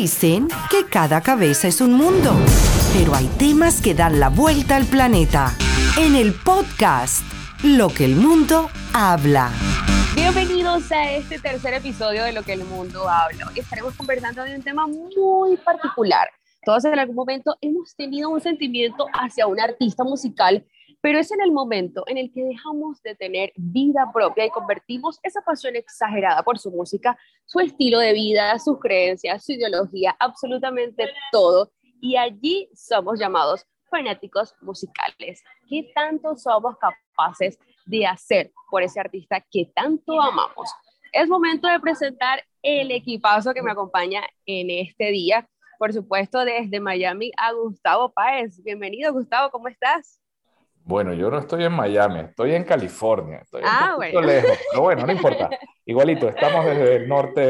Dicen que cada cabeza es un mundo, pero hay temas que dan la vuelta al planeta. En el podcast, Lo que el mundo habla. Bienvenidos a este tercer episodio de Lo que el mundo habla. Estaremos conversando de un tema muy particular. Todos en algún momento hemos tenido un sentimiento hacia un artista musical pero es en el momento en el que dejamos de tener vida propia y convertimos esa pasión exagerada por su música, su estilo de vida, sus creencias, su ideología, absolutamente todo. Y allí somos llamados fanáticos musicales. ¿Qué tanto somos capaces de hacer por ese artista que tanto amamos? Es momento de presentar el equipazo que me acompaña en este día. Por supuesto, desde Miami a Gustavo Páez. Bienvenido, Gustavo, ¿cómo estás? Bueno, yo no estoy en Miami, estoy en California. Estoy ah, bueno. lejos, pero bueno, no importa. Igualito, estamos desde el norte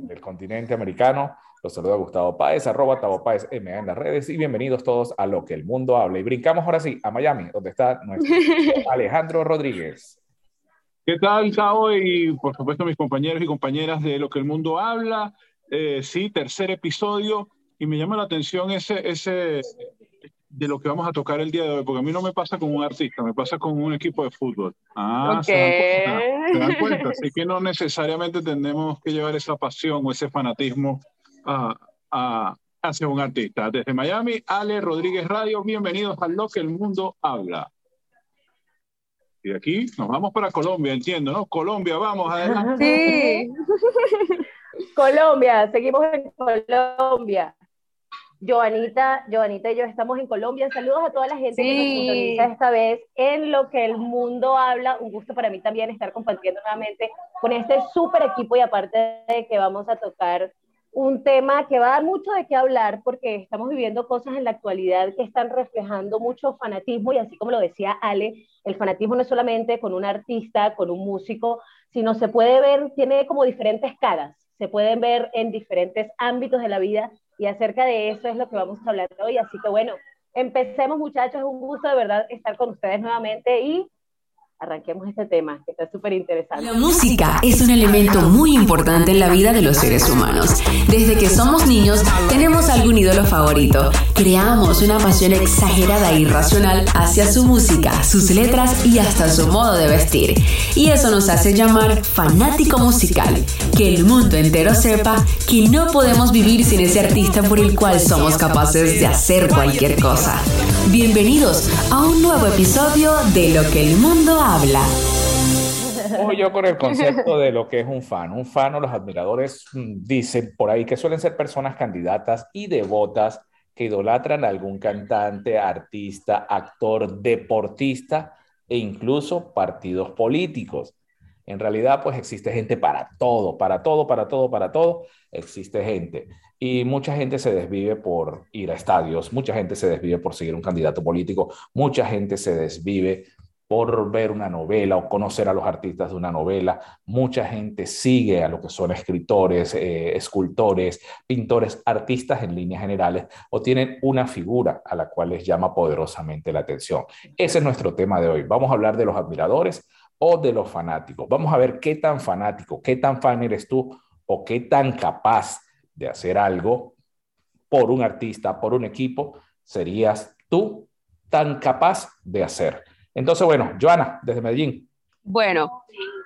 del continente americano. Los saluda Gustavo Páez, arroba Tavo Páez MA en las redes y bienvenidos todos a Lo que el mundo habla. Y brincamos ahora sí a Miami, donde está nuestro Alejandro Rodríguez. ¿Qué tal, Tavo? Y por supuesto mis compañeros y compañeras de Lo que el mundo habla. Eh, sí, tercer episodio. Y me llama la atención ese, ese, de lo que vamos a tocar el día de hoy, porque a mí no me pasa con un artista, me pasa con un equipo de fútbol. Ah, ¿se, dan cuenta? Así que no necesariamente tenemos que llevar esa pasión o ese fanatismo a, a, hacia un artista. Desde Miami, Ale Rodríguez Radio, bienvenidos a Lo que el mundo habla. Y de aquí nos vamos para Colombia, entiendo, ¿no? Colombia, vamos adelante. Sí. Colombia, seguimos en Colombia. Joanita, Joanita y yo estamos en Colombia. Saludos a toda la gente que nos sintoniza esta vez en lo que el mundo habla. Un gusto para mí también estar compartiendo nuevamente con este súper equipo y aparte de que vamos a tocar un tema que va a dar mucho de qué hablar porque estamos viviendo cosas en la actualidad que están reflejando mucho fanatismo y así como lo decía Ale, el fanatismo no es solamente con un artista, con un músico, sino se puede ver, tiene como diferentes caras, se pueden ver en diferentes ámbitos de la vida y acerca de eso es lo que vamos a hablar hoy. Así que bueno, empecemos muchachos, es un gusto de verdad estar con ustedes nuevamente y arranquemos este tema, que está súper interesante. La música es un elemento muy importante en la vida de los seres humanos. Desde que somos niños tenemos algún ídolo favorito. Creamos una pasión exagerada e irracional hacia su música, sus letras y hasta su modo de vestir. Y eso nos hace llamar fanático musical. Que el mundo entero sepa que no podemos vivir sin ese artista por el cual somos capaces de hacer cualquier cosa. Bienvenidos a un nuevo episodio de Lo que el mundo habla. Yo con el concepto de lo que es un fan. Un fan o los admiradores mm, dicen por ahí que suelen ser personas candidatas y devotas que idolatran a algún cantante, artista, actor, deportista e incluso partidos políticos. En realidad, pues existe gente para todo, para todo, para todo, para todo, existe gente. Y mucha gente se desvive por ir a estadios, mucha gente se desvive por seguir un candidato político, mucha gente se desvive por ver una novela o conocer a los artistas de una novela. Mucha gente sigue a lo que son escritores, eh, escultores, pintores, artistas en líneas generales o tienen una figura a la cual les llama poderosamente la atención. Ese es nuestro tema de hoy. Vamos a hablar de los admiradores o de los fanáticos. Vamos a ver qué tan fanático, qué tan fan eres tú o qué tan capaz de hacer algo por un artista, por un equipo, serías tú tan capaz de hacer. Entonces, bueno, Joana, desde Medellín. Bueno,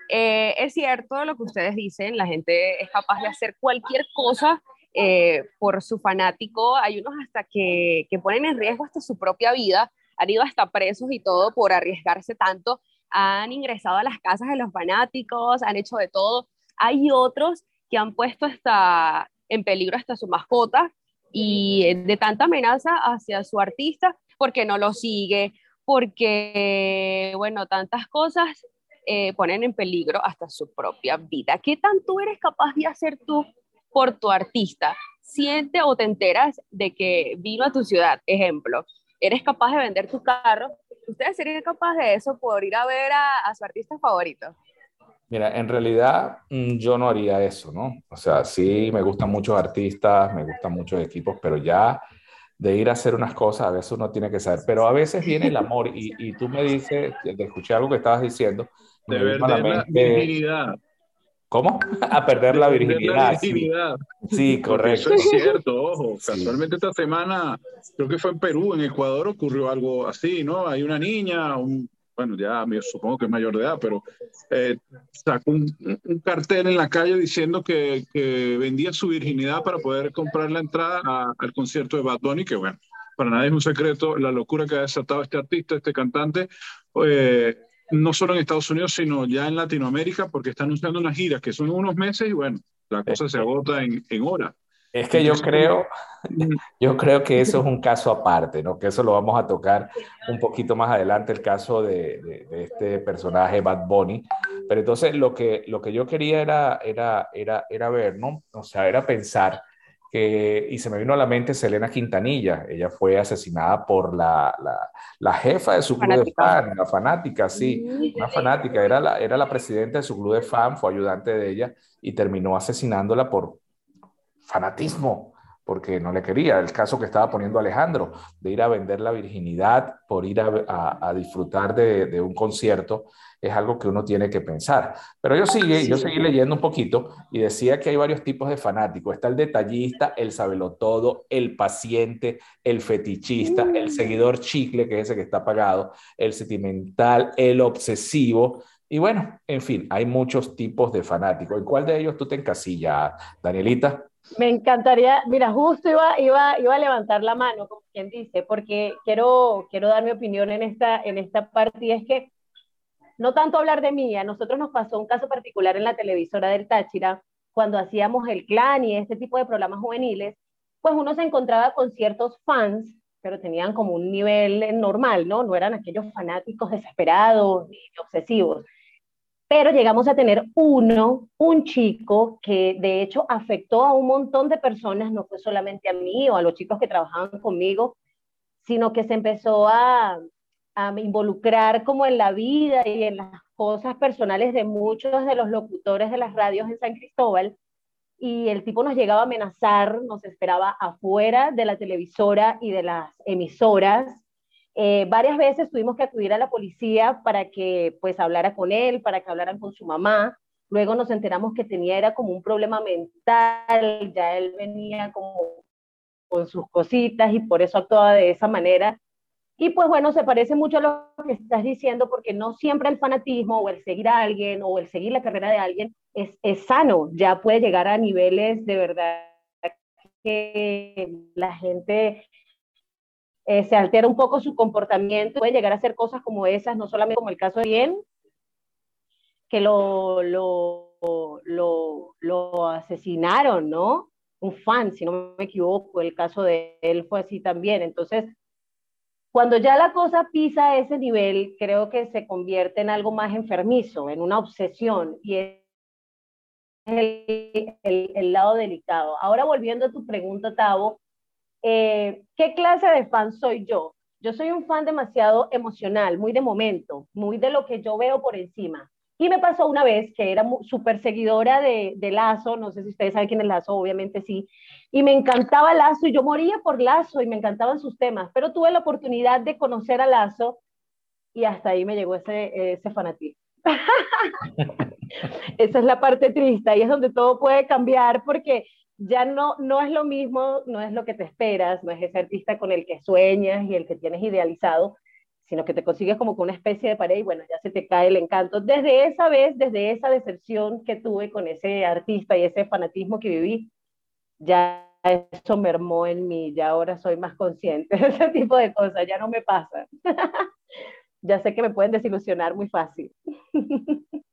eh, es cierto lo que ustedes dicen, la gente es capaz de hacer cualquier cosa eh, por su fanático. Hay unos hasta que, que ponen en riesgo hasta su propia vida, han ido hasta presos y todo por arriesgarse tanto, han ingresado a las casas de los fanáticos, han hecho de todo. Hay otros que han puesto hasta en peligro hasta su mascota y de tanta amenaza hacia su artista porque no lo sigue, porque, bueno, tantas cosas eh, ponen en peligro hasta su propia vida. ¿Qué tanto eres capaz de hacer tú por tu artista? Siente o te enteras de que vino a tu ciudad, ejemplo, eres capaz de vender tu carro. ¿Ustedes serían capaces de eso por ir a ver a su artista favorito? Mira, en realidad mm, yo no haría eso, ¿no? O sea, sí me gustan muchos artistas, me gustan muchos equipos, pero ya de ir a hacer unas cosas a veces uno tiene que saber. Pero a veces viene el amor y, y tú me dices, escuché algo que estabas diciendo, de verdad, la ¿Cómo? A perder la virginidad. Sí. correcto. Eso es cierto, ojo. Casualmente esta semana, creo que fue en Perú, en Ecuador ocurrió algo así, ¿no? Hay una niña, bueno, ya supongo que es mayor de edad, pero eh, sacó un, cartel en la calle diciendo que, vendía su virginidad para poder comprar la entrada al concierto de Bad Bunny, que bueno, para nadie es un secreto la locura que ha desatado este artista, este cantante. Eh, no solo en Estados Unidos, sino ya en Latinoamérica, porque está anunciando unas giras que son unos meses y bueno, la cosa se agota en horas. Es que yo creo, yo creo que eso es un caso aparte, ¿no? Que eso lo vamos a tocar un poquito más adelante, el caso de, de, este personaje Bad Bunny. Pero entonces lo que, lo que yo quería era, era, era, era ver, ¿no? O sea, era pensar y se me vino a la mente Selena Quintanilla. Ella fue asesinada por la, la, jefa de su club de fan, la fanática, sí, una fanática. Era la, era la presidenta de su club de fan, fue ayudante de ella y terminó asesinándola por fanatismo, porque no le quería. El caso que estaba poniendo Alejandro, de ir a vender la virginidad por ir a, a, disfrutar de, de un concierto es algo que uno tiene que pensar. Pero yo, sigue, yo seguí leyendo un poquito y decía que hay varios tipos de fanáticos. Está el detallista, el sabelotodo, el paciente, el fetichista, el mm. seguidor chicle, que es ese que está pagado, el sentimental, el obsesivo. Y bueno, en fin, hay muchos tipos de fanáticos. ¿En cuál de ellos tú te encasillas, Danielita? Me encantaría, mira, justo iba, iba, iba a levantar la mano, como quien dice, porque quiero, quiero dar mi opinión en esta, en esta parte y es que no tanto hablar de mí, a nosotros nos pasó un caso particular en la televisora del Táchira, cuando hacíamos el clan y este tipo de programas juveniles, pues uno se encontraba con ciertos fans, pero tenían como un nivel normal, ¿no? No eran aquellos fanáticos desesperados ni obsesivos. Pero llegamos a tener uno, un chico que de hecho afectó a un montón de personas, no fue solamente a mí o a los chicos que trabajaban conmigo, sino que se empezó a, involucrar como en la vida y en las cosas personales de muchos de los locutores de las radios en San Cristóbal. Y el tipo nos llegaba a amenazar, nos esperaba afuera de la televisora y de las emisoras. Eh, varias veces tuvimos que acudir a la policía para que pues hablara con él, para que hablaran con su mamá. Luego nos enteramos que tenía era como un problema mental, ya él venía como con sus cositas y por eso actuaba de esa manera. Y pues bueno, se parece mucho a lo que estás diciendo porque no siempre el fanatismo o el seguir a alguien o el seguir la carrera de alguien es, es sano, ya puede llegar a niveles de verdad que la gente eh, se altera un poco su comportamiento, puede llegar a hacer cosas como esas, no solamente como el caso de bien, que lo, lo, lo, lo asesinaron, ¿no? Un fan, si no me equivoco, el caso de él fue así también. Entonces, cuando ya la cosa pisa ese nivel, creo que se convierte en algo más enfermizo, en una obsesión, y es el, el, lado delicado. Ahora volviendo a tu pregunta, Tavo, eh, ¿qué clase de fan soy yo? Yo soy un fan demasiado emocional, muy de momento, muy de lo que yo veo por encima. Y me pasó una vez que era súper seguidora de, de, Lazo, no sé si ustedes saben quién es Lazo, obviamente sí, y me encantaba Lazo y yo moría por Lazo y me encantaban sus temas, pero tuve la oportunidad de conocer a Lazo y hasta ahí me llegó ese, ese fanatismo. Esa es la parte triste y es donde todo puede cambiar porque ya no, no es lo mismo, no es lo que te esperas, no es ese artista con el que sueñas y el que tienes idealizado, sino que te consigues como con una especie de pared y bueno, ya se te cae el encanto. Desde esa vez, desde esa decepción que tuve con ese artista y ese fanatismo que viví, ya eso mermó en mí, ya ahora soy más consciente de ese tipo de cosas, ya no me pasa. ya sé que me pueden desilusionar muy fácil.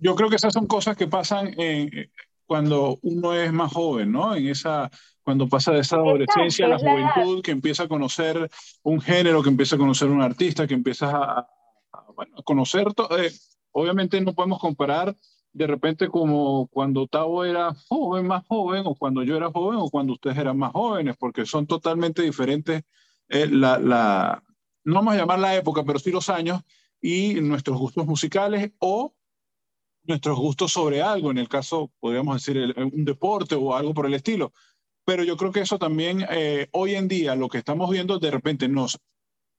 Yo creo que esas son cosas que pasan eh, cuando uno es más joven, ¿no? En esa cuando pasa de esa adolescencia a la juventud, que empieza a conocer un género, que empieza a conocer un artista, que empieza a, conocer, eh, obviamente no podemos comparar de repente como cuando Tavo era joven, más joven, o cuando yo era joven, o cuando ustedes eran más jóvenes, porque son totalmente diferentes eh, la, la, no vamos a llamar la época, pero sí los años y nuestros gustos musicales o nuestros gustos sobre algo, en el caso, podríamos decir, un deporte o algo por el estilo pero yo creo que eso también eh, hoy en día lo que estamos viendo de repente nos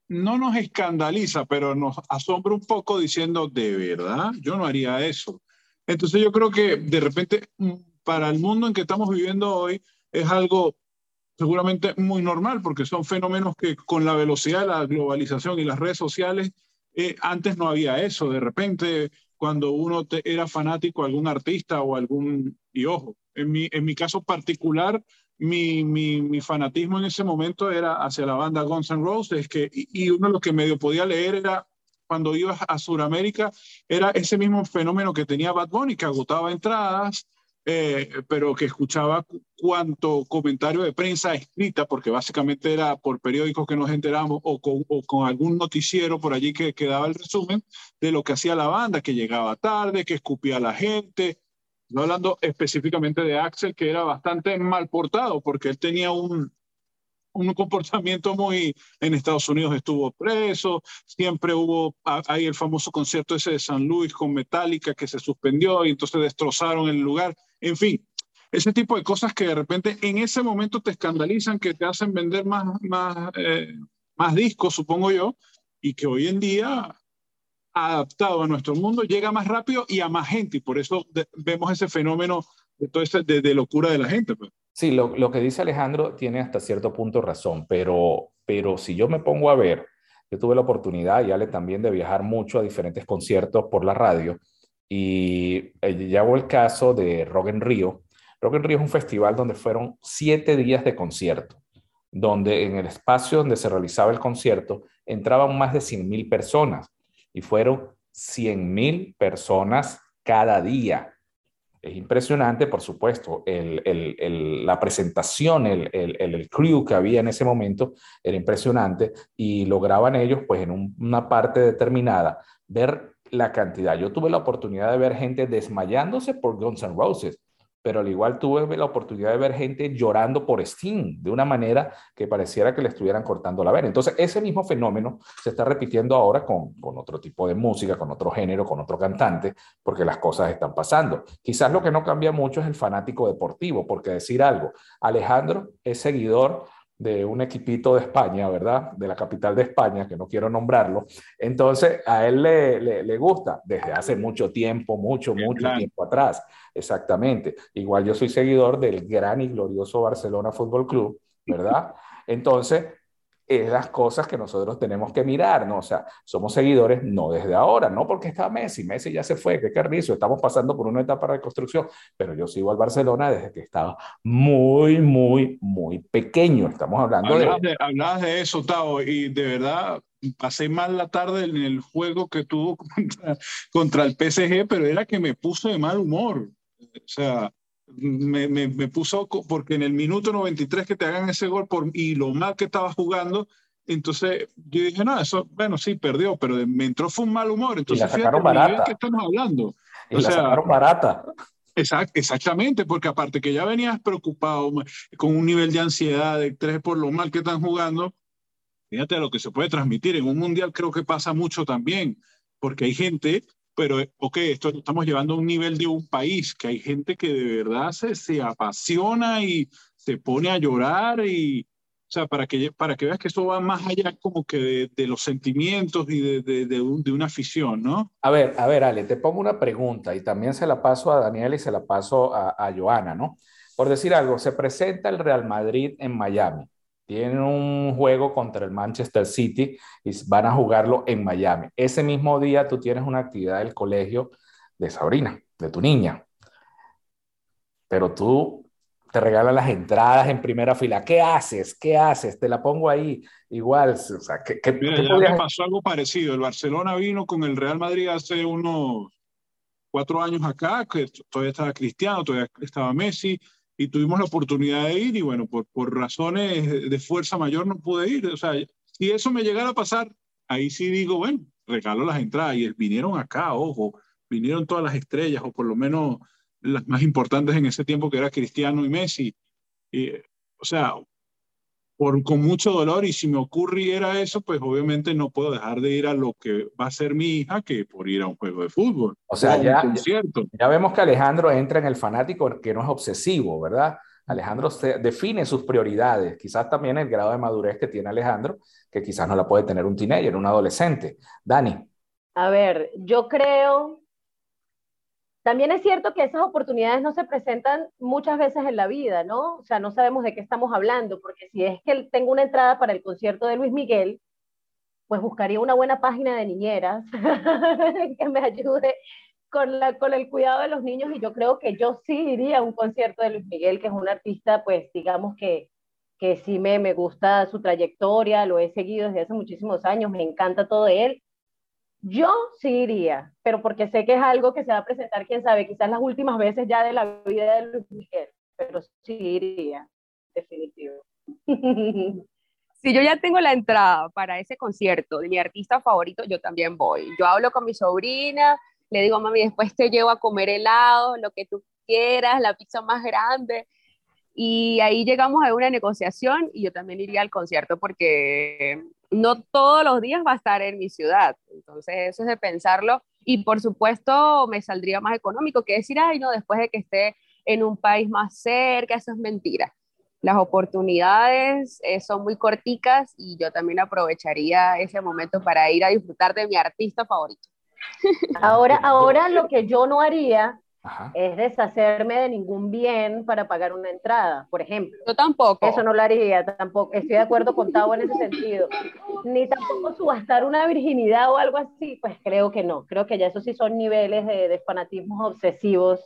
no nos escandaliza, pero nos asombra un poco diciendo, de verdad, yo no haría eso. Entonces yo creo que de repente mm, para el mundo en que estamos viviendo hoy es algo seguramente muy normal porque son fenómenos que con la velocidad de la globalización y las redes sociales, eh, antes no había eso. De repente, cuando uno era fanático de algún artista o algún... Y ojo, en mi, en mi caso particular, mi, mi, mi, fanatismo en ese momento era hacia la banda Guns N' Roses, que, y, uno de lo que medio podía leer era cuando iba a Sudamérica, era ese mismo fenómeno que tenía Bad Bunny, que agotaba entradas, eh, pero que escuchaba cuanto comentario de prensa escrita, porque básicamente era por periódicos que nos enteramos o con, algún noticiero por allí que, que, daba el resumen de lo que hacía la banda, que llegaba tarde, que escupía a la gente. No hablando específicamente de Axel, que era bastante mal portado, porque él tenía un, un comportamiento muy, en Estados Unidos estuvo preso, siempre hubo ahí el famoso concierto ese de San Luis con Metallica que se suspendió y entonces destrozaron el lugar, en fin, ese tipo de cosas que de repente en ese momento te escandalizan, que te hacen vender más, más, eh, más discos, supongo yo, y que hoy en día adaptado a nuestro mundo llega más rápido y a más gente y por eso vemos ese fenómeno de, de locura de la gente. Pues. Sí, lo, lo, que dice Alejandro tiene hasta cierto punto razón, pero, pero si yo me pongo a ver, yo tuve la oportunidad, y Ale también, de viajar mucho a diferentes conciertos por la radio, y eh, llevo el caso de Rock en Río. Rock en Río es un festival donde fueron siete días de concierto, donde en el espacio donde se realizaba el concierto entraban más de 100 mil personas, y fueron 100 mil personas cada día es impresionante, por supuesto, el, el, la presentación, el, crew que había en ese momento era impresionante y lograban ellos, pues en una parte determinada, ver la cantidad. Yo tuve la oportunidad de ver gente desmayándose por Guns N' Roses, pero al igual tuve la oportunidad de ver gente llorando por Sting de una manera que pareciera que le estuvieran cortando la vena. Entonces, ese mismo fenómeno se está repitiendo ahora con, con otro tipo de música, con otro género, con otro cantante, porque las cosas están pasando. Quizás lo que no cambia mucho es el fanático deportivo, porque decir algo, Alejandro es seguidor de un equipito de España, ¿verdad? De la capital de España, que no quiero nombrarlo. Entonces, a él le, le, gusta desde hace mucho tiempo, mucho, mucho tiempo atrás. Exactamente. Igual yo soy seguidor del gran y glorioso Barcelona Fútbol Club, ¿verdad? Entonces, es las cosas que nosotros tenemos que mirar, ¿no? O sea, somos seguidores no desde ahora, no porque está Messi, Messi ya se fue, qué carrizo, estamos pasando por una etapa de reconstrucción, pero yo sigo al Barcelona desde que estaba muy, muy, muy pequeño, estamos hablando de... de... Hablabas de eso, Tao, y de verdad pasé mal la tarde en el juego que tuvo contra, contra el PSG, pero era que me puso de mal humor, o sea me, me, me, puso, porque en el minuto 93 que te hagan ese gol por, y lo mal que estaba jugando, entonces yo dije, no, eso, bueno, sí, perdió, pero me entró fue un mal humor. Entonces, y la sacaron barata. que estamos hablando. Y o la sea, sacaron barata. Exact, exactamente, porque aparte que ya venías preocupado con un nivel de ansiedad de tres por lo mal que están jugando, fíjate lo que se puede transmitir. En un mundial creo que pasa mucho también, porque hay gente pero, ok, esto estamos llevando a un nivel de un país, que hay gente que de verdad se, se apasiona y se pone a llorar y, o sea, para que, para que veas que esto va más allá como que de, los sentimientos y de, de, de, un, de, una afición, ¿no? A ver, a ver, Ale, te pongo una pregunta y también se la paso a Daniel y se la paso a, a Joana, ¿no? Por decir algo, se presenta el Real Madrid en Miami tienen un juego contra el Manchester City y van a jugarlo en Miami. Ese mismo día tú tienes una actividad del colegio de Sabrina, de tu niña. Pero tú te regalas las entradas en primera fila. ¿Qué haces? ¿Qué haces? Te la pongo ahí. Igual, o sea, ¿qué, qué, Mira, ¿qué ya me pasó algo parecido. El Barcelona vino con el Real Madrid hace unos cuatro años acá, que todavía estaba Cristiano, todavía estaba Messi, y tuvimos la oportunidad de ir y bueno, por, por razones de fuerza mayor no pude ir. O sea, si eso me llegara a pasar, ahí sí digo, bueno, regalo las entradas y vinieron acá, ojo, vinieron todas las estrellas o por lo menos las más importantes en ese tiempo que era Cristiano y Messi. Y, o sea, por, con mucho dolor y si me ocurriera eso, pues obviamente no puedo dejar de ir a lo que va a ser mi hija que por ir a un juego de fútbol. O sea, ya, ya vemos que Alejandro entra en el fanático que no es obsesivo, ¿verdad? Alejandro se define sus prioridades, quizás también el grado de madurez que tiene Alejandro, que quizás no la puede tener un teenager, un adolescente. Dani. A ver, yo creo también es cierto que esas oportunidades no se presentan muchas veces en la vida, ¿no? O sea, no sabemos de qué estamos hablando, porque si es que tengo una entrada para el concierto de Luis Miguel, pues buscaría una buena página de niñeras que me ayude con, el cuidado de los niños y yo creo que yo sí iría a un concierto de Luis Miguel, que es un artista, pues digamos que, que sí me, me gusta su trayectoria, lo he seguido desde hace muchísimos años, me encanta todo él. Yo sí iría, pero porque sé que es algo que se va a presentar, quién sabe, quizás las últimas veces ya de la vida de Luis Miguel, pero sí iría, definitivo. si yo ya tengo la entrada para ese concierto de mi artista favorito, yo también voy. Yo hablo con mi sobrina, le digo, mami, después te llevo a comer helado, lo que tú quieras, la pizza más grande. Y ahí llegamos a una negociación y yo también iría al concierto porque no todos los días va a estar en mi ciudad. Entonces, eso es de pensarlo. Y por supuesto, me saldría más económico que decir, ay, no, después de que esté en un país más cerca, eso es mentira las oportunidades eh, son muy corticas y yo también aprovecharía ese momento para ir a disfrutar de mi artista favorito. Ahora, ahora lo que yo no haría es deshacerme de ningún bien para pagar una entrada, por ejemplo. Yo tampoco. Eso no lo haría, tampoco. Estoy de acuerdo con Tavo en ese sentido. Ni tampoco subastar una virginidad o algo así, pues creo que no. Creo que ya eso sí son niveles de, de fanatismos obsesivos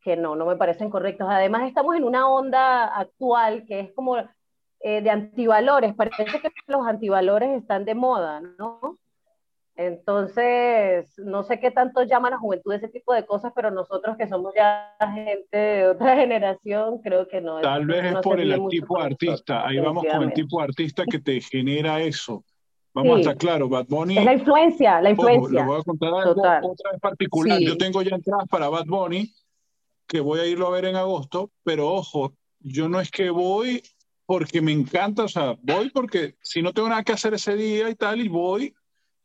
que no, no me parecen correctos. Además, estamos en una onda actual que es como eh, de antivalores. Parece que los antivalores están de moda, ¿no? Entonces, no sé qué tanto llama la juventud ese tipo de cosas, pero nosotros que somos ya gente de otra generación, creo que no. Tal vez es por el tipo de artista. Ahí vamos con el tipo de artista que te genera eso. Vamos a estar claros, Bad Bunny. Es la influencia, la influencia. voy a contar algo otra vez particular. Yo tengo ya entradas para Bad Bunny que voy a irlo a ver en agosto, pero ojo, yo no es que voy porque me encanta, o sea, voy porque si no tengo nada que hacer ese día y tal, y voy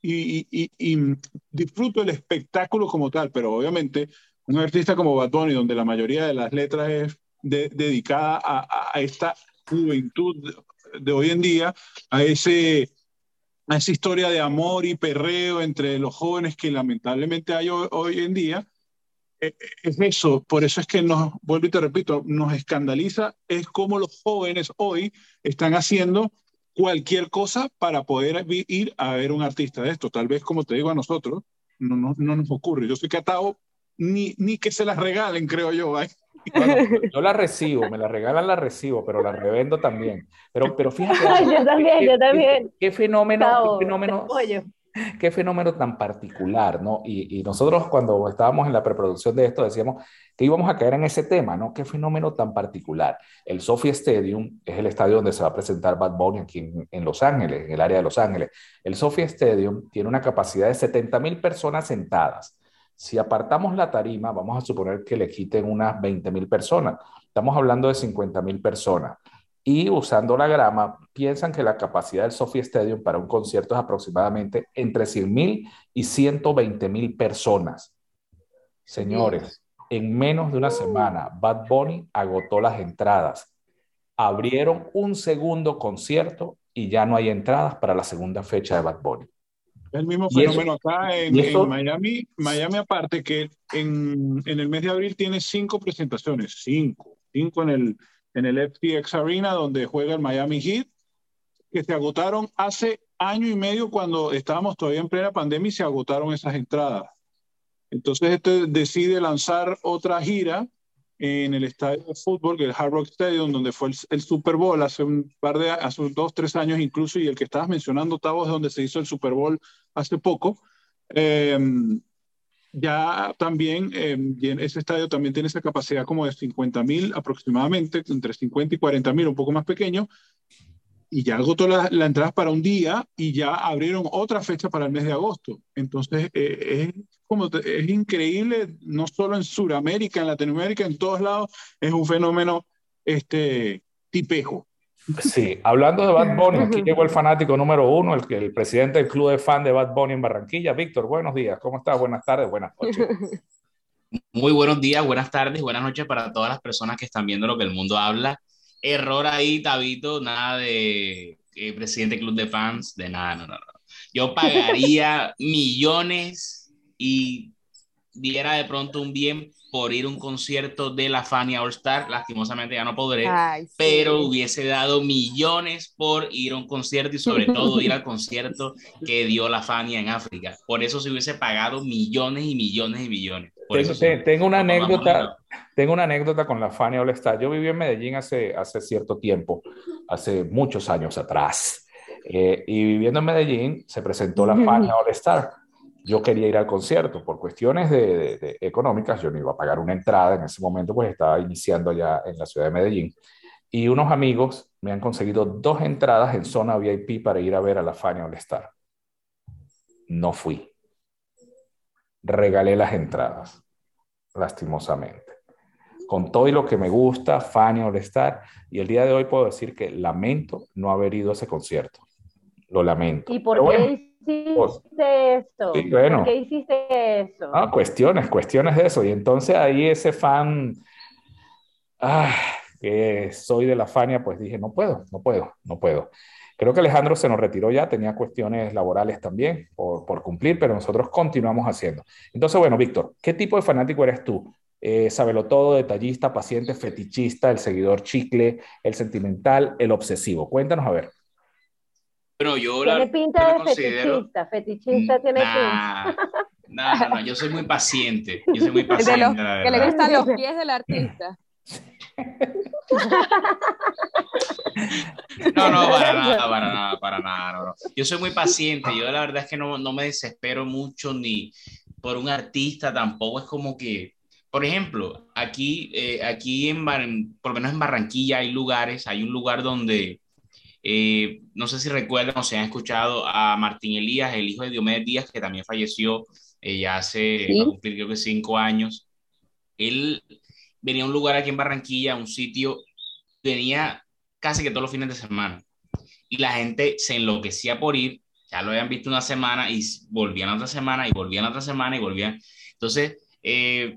y, y, disfruto el espectáculo como tal, pero obviamente un artista como Bad Bunny, donde la mayoría de las letras es dedicada a, a, esta juventud de, hoy en día, a, ese, a esa historia de amor y perreo entre los jóvenes que lamentablemente hay hoy en día, eh, es eso, por eso es que nos, vuelvo y te repito, nos escandaliza, es como los jóvenes hoy están haciendo cualquier cosa para poder ir a ver un artista de esto. Tal vez, como te digo a nosotros, no, no, no nos ocurre. Yo soy catado, ni, ni que se las regalen, creo yo. yo la recibo, me la regalan, la recibo, pero la revendo también. Pero, pero fíjate. yo también, yo también. ¿Qué, fenómeno? Qué fenómeno qué fenómeno tan particular, ¿no? Y, nosotros cuando estábamos en la preproducción de esto decíamos que íbamos a caer en ese tema, ¿no? Qué fenómeno tan particular. El Sophie Stadium es el estadio donde se va a presentar Bad Bunny aquí en, Los Ángeles, en el área de Los Ángeles. El Sophie Stadium tiene una capacidad de 70 mil personas sentadas. Si apartamos la tarima, vamos a suponer que le quiten unas 20 mil personas. Estamos hablando de 50 mil personas y usando la grama, piensan que la capacidad del Sophie Stadium para un concierto es aproximadamente entre 100.000 y 120.000 personas. Señores, en menos de una semana, Bad Bunny agotó las entradas. Abrieron un segundo concierto y ya no hay entradas para la segunda fecha de Bad Bunny. El mismo fenómeno acá en, Miami, Miami aparte que en, en el mes de abril tiene cinco presentaciones, cinco, cinco en el, en el FTX Arena, donde juega el Miami Heat, que se agotaron hace año y medio cuando estábamos todavía en plena pandemia y se agotaron esas entradas. Entonces este decide lanzar otra gira en el estadio de fútbol, que es el Hard Rock Stadium, donde fue el, Super Bowl hace un par de, hace dos, tres años incluso, y el que estabas mencionando, Tavo, es donde se hizo el Super Bowl hace poco. Eh, ya también eh, ese estadio también tiene esa capacidad como de 50 mil aproximadamente, entre 50 y 40 mil, un poco más pequeño, y ya agotó la, la entrada para un día y ya abrieron otra fecha para el mes de agosto. Entonces, eh, es, como es increíble, no solo en Sudamérica, en Latinoamérica, en todos lados, es un fenómeno este, tipejo. Sí, hablando de Bad Bunny, aquí llegó el fanático número uno, el, el presidente del club de fan de Bad Bunny en Barranquilla. Víctor, buenos días, ¿cómo estás? Buenas tardes, buenas noches. Muy buenos días, buenas tardes, buenas noches para todas las personas que están viendo lo que el mundo habla. Error ahí, Tabito, nada de eh, presidente club de fans, de nada, no, no, no. Yo pagaría millones y diera de pronto un bien por ir a un concierto de la Fania All Star. Lastimosamente ya no podré, pero hubiese dado millones por ir a un concierto y sobre todo ir al concierto que dio la Fania en África. Por eso se hubiese pagado millones y millones y millones. tengo, una anécdota, tengo una anécdota con la Fania All Star. Yo viví en Medellín hace, hace cierto tiempo, hace muchos años atrás. Eh, y viviendo en Medellín se presentó la Fania All Star yo quería ir al concierto. Por cuestiones de, económicas, yo no iba a pagar una entrada. En ese momento, pues estaba iniciando allá en la ciudad de Medellín. Y unos amigos me han conseguido dos entradas en zona VIP para ir a ver a la Fania All Star. No fui. Regalé las entradas, lastimosamente. Con todo y lo que me gusta, Fania All Star, y el día de hoy puedo decir que lamento no haber ido a ese concierto. Lo lamento. ¿Y por qué hiciste esto? ¿Por qué hiciste eso? Ah, cuestiones, cuestiones de eso. Y entonces ahí ese fan, ah, que soy de la Fania, pues dije, no puedo, no puedo, no puedo. Creo que Alejandro se nos retiró ya, tenía cuestiones laborales también por, por cumplir, pero nosotros continuamos haciendo. Entonces, bueno, Víctor, ¿qué tipo de fanático eres tú? Eh, sabelo todo, detallista, paciente, fetichista, el seguidor chicle, el sentimental, el obsesivo. Cuéntanos a ver. Bueno, yo tiene pinta de fetichista, fetichista tiene pinta. No, no, yo soy muy paciente, yo soy muy paciente. que le gustan los pies del artista. No, no, para nada, para nada, para nada. Yo soy muy paciente, yo la verdad es que no, no me desespero mucho ni por un artista, tampoco es como que, por ejemplo, aquí, eh, aquí en, por lo menos en Barranquilla hay lugares, hay un lugar donde eh, no sé si recuerdan o se han escuchado a Martín Elías, el hijo de Diomedes Díaz, que también falleció eh, ya hace, creo que cinco años. Él venía a un lugar aquí en Barranquilla, un sitio, venía casi que todos los fines de semana. Y la gente se enloquecía por ir, ya lo habían visto una semana y volvían otra semana y volvían otra semana y volvían. Entonces, eh,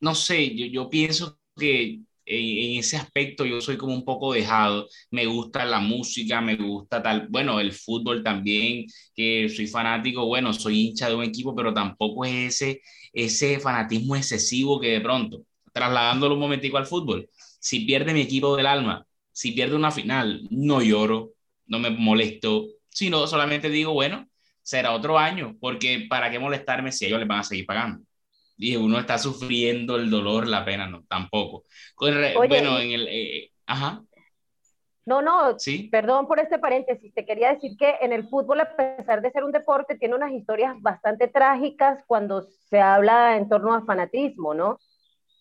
no sé, yo, yo pienso que en ese aspecto yo soy como un poco dejado. Me gusta la música, me gusta tal, bueno, el fútbol también, que soy fanático, bueno, soy hincha de un equipo, pero tampoco es ese, ese fanatismo excesivo que de pronto, trasladándolo un momentico al fútbol, si pierde mi equipo del alma, si pierde una final, no lloro, no me molesto, sino solamente digo, bueno, será otro año, porque ¿para qué molestarme si ellos les van a seguir pagando? Dije, uno está sufriendo el dolor, la pena, no, tampoco. bueno, en el... Eh, ajá. No, no, ¿Sí? perdón por este paréntesis. Te quería decir que en el fútbol, a pesar de ser un deporte, tiene unas historias bastante trágicas cuando se habla en torno a fanatismo, ¿no?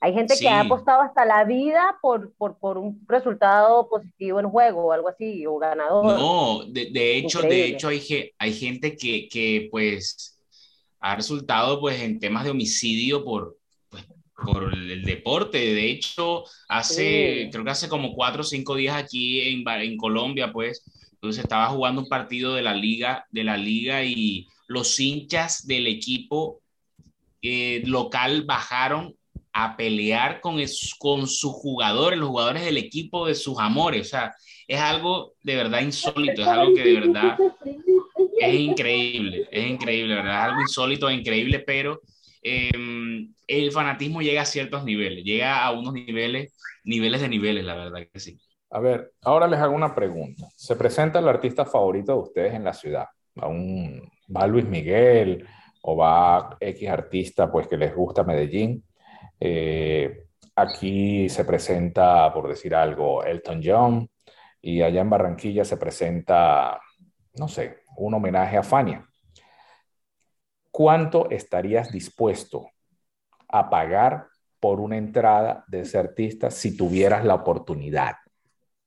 Hay gente que ha apostado hasta la vida por, por, por, un resultado positivo en juego o algo así, o ganador. No, de, de hecho, de hecho hay, hay gente que, que pues ha resultado pues en temas de homicidio por, pues, por el deporte. De hecho, hace, creo que hace como cuatro o cinco días aquí en, en Colombia, pues, entonces estaba jugando un partido de la liga, de la liga y los hinchas del equipo eh, local bajaron a pelear con, con sus jugadores, los jugadores del equipo de sus amores. O sea, es algo de verdad insólito, es algo que de verdad es increíble, es increíble, ¿verdad? Es algo insólito, e increíble, pero em, el fanatismo llega a ciertos niveles, llega a unos niveles, niveles de niveles, la verdad que sí. A ver, ahora les hago una pregunta. ¿Se presenta el artista favorito de ustedes en la ciudad? ¿Va, un, va Luis Miguel o va X artista pues que les gusta Medellín? Eh, aquí se presenta, por decir algo, Elton John y allá en Barranquilla se presenta, no sé, un homenaje a Fania. ¿Cuánto estarías dispuesto a pagar por una entrada de ese artista si tuvieras la oportunidad?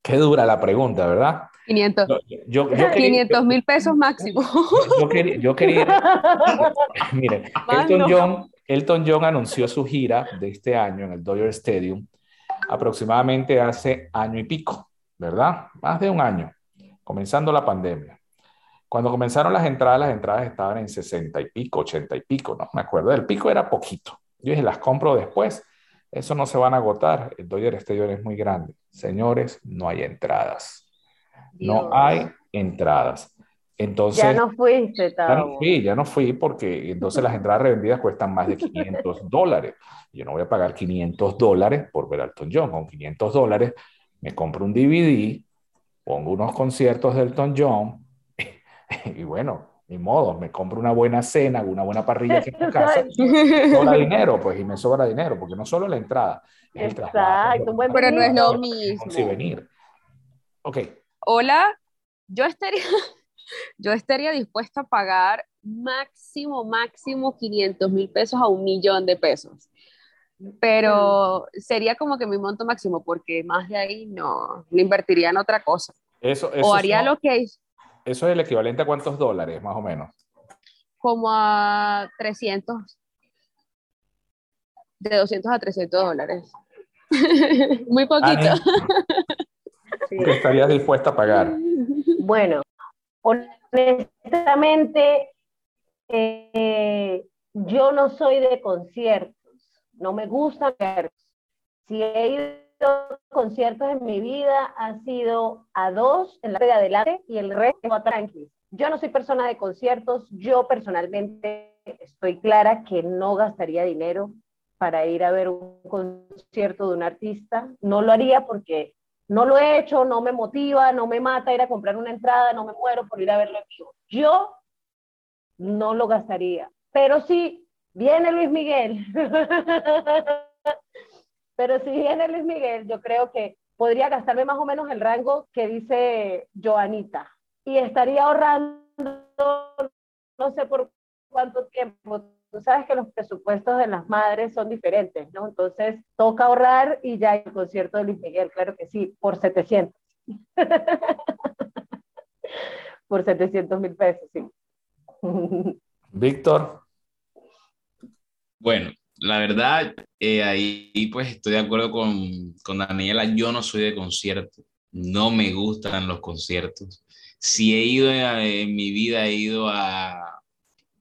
Qué dura la pregunta, ¿verdad? 500. Yo, 500 mil pesos máximo. Yo, quería, yo miren, Elton, John, Elton John anunció su gira de este año en el Dodger Stadium aproximadamente hace año y pico, ¿verdad? Más de un año, comenzando la pandemia. Cuando comenzaron las entradas, las entradas estaban en 60 y pico, 80 y pico, no me acuerdo. El pico era poquito. Yo dije, las compro después. Eso no se van a agotar. El Dodger Stadium es muy grande. Señores, no hay entradas. No hay entradas. Entonces, ya no fuiste, ya no fui, ya no fui porque entonces las entradas revendidas cuestan más de 500 dólares. Yo no voy a pagar 500 dólares por ver a Elton John. Con 500 dólares me compro un DVD, pongo unos conciertos de Elton John y bueno, ni modo, me compro una buena cena, una buena parrilla aquí en tu casa, sobra dinero, pues, y me sobra dinero, porque no solo la entrada, es el Exacto, pero no es lo mismo. Sí, venir. Ok. Hola, yo estaría, yo estaría dispuesta a pagar máximo, máximo 500 mil pesos a un millón de pesos. Pero sería como que mi monto máximo, porque más de ahí no, lo invertiría en otra cosa. Eso, eso o haría lo que ¿Eso es el equivalente a cuántos dólares, más o menos? Como a 300. De 200 a 300 dólares. Muy poquito. ¿Qué estarías dispuesta a pagar? Bueno, honestamente, eh, yo no soy de conciertos. No me gusta ver. Si he ido conciertos en mi vida ha sido a dos en la de adelante y el resto a tranqui. Yo no soy persona de conciertos, yo personalmente estoy clara que no gastaría dinero para ir a ver un concierto de un artista. No lo haría porque no lo he hecho, no me motiva, no me mata ir a comprar una entrada, no me muero por ir a verlo. Yo no lo gastaría. Pero si viene Luis Miguel Pero si viene Luis Miguel, yo creo que podría gastarme más o menos el rango que dice Joanita. Y estaría ahorrando, no sé por cuánto tiempo. Tú sabes que los presupuestos de las madres son diferentes, ¿no? Entonces toca ahorrar y ya el concierto de Luis Miguel, claro que sí, por 700. por 700 mil pesos, sí. Víctor. Bueno, la verdad, eh, ahí pues estoy de acuerdo con, con, Daniela. Yo no soy de conciertos, no me gustan los conciertos. Si he ido en, mi vida, he ido a